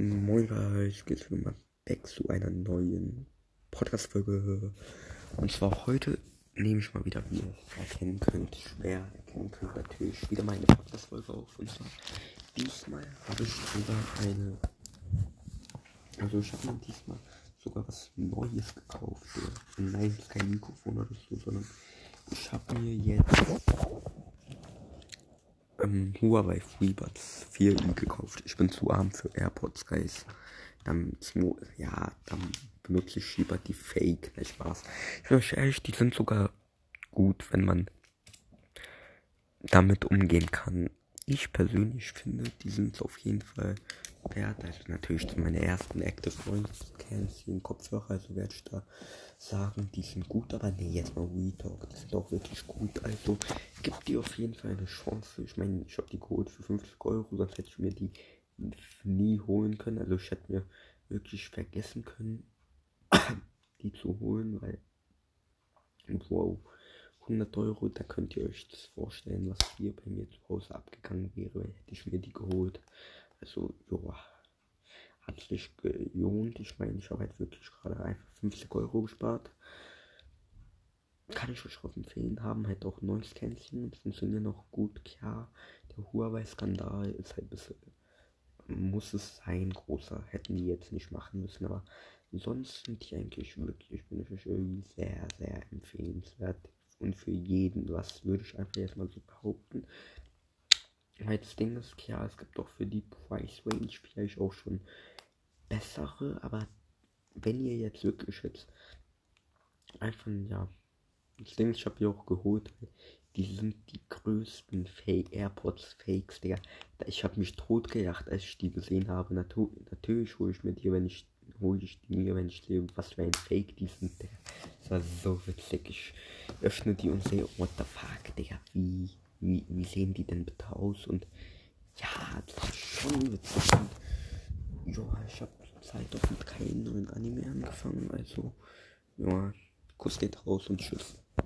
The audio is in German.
Moin guys, geht's wieder mal back zu einer neuen Podcast-Folge. Und zwar heute nehme ich mal wieder, wie ihr erkennen könnt, schwer erkennen könnt, natürlich wieder meine Podcast-Folge auf. Und zwar diesmal habe ich sogar eine, also ich habe mir diesmal sogar was Neues gekauft. Nein, kein Mikrofon oder so, sondern ich habe mir jetzt ähm, Huawei FreeBuds 4i gekauft. Ich bin zu arm für AirPods, Guys. Dann, ja, dann benutze ich lieber die Fake, nicht Spaß. Ich bin euch ehrlich, die sind sogar gut, wenn man damit umgehen kann. Ich persönlich finde, die sind auf jeden Fall wert. Also natürlich meine ersten Active Noise Canceling Kopfhörer, also werde ich da sagen, die sind gut, aber nee, jetzt mal Retalk, die sind auch wirklich gut. Also gibt die auf jeden Fall eine Chance. Ich meine, ich habe die geholt für 50 Euro, sonst hätte ich mir die nie holen können. Also ich hätte mir wirklich vergessen können, die zu holen, weil wow, 100 Euro, da könnt ihr euch das vorstellen, was hier bei mir zu Hause abgegangen wäre, hätte ich mir die geholt. Also, ja, hat sich gelohnt. Ich meine, ich habe halt wirklich gerade einfach 50 Euro gespart. Kann ich euch auch empfehlen, haben halt auch Noise Canceling, funktionieren auch gut. Klar, der Huawei-Skandal ist halt ein bisschen, muss es sein, großer. Hätten die jetzt nicht machen müssen, aber sonst sind die eigentlich wirklich, bin ich euch irgendwie sehr, sehr empfehlenswert und für jeden was, würde ich einfach jetzt mal so behaupten. Weil das Ding ist, klar, es gibt auch für die Price Range vielleicht auch schon bessere, aber wenn ihr jetzt wirklich jetzt einfach, ja, das Ding ist, ich habe die auch geholt, die sind die größten Fake AirPods Fakes, Digga. Ich habe mich totgelacht, als ich die gesehen habe. Natu natürlich hole ich mir die, wenn ich hole ich die mir, wenn ich sehe, was für ein Fake die sind, Digga. Das war so witzig. Ich öffne die und sehe, what the fuck, Digga, wie, wie, wie sehen die denn bitte aus? Und ja, das ist schon witzig. Und, ja, ich habe Zeit auch mit keinem neuen Anime angefangen, also ja, Kuss geht raus und tschüss.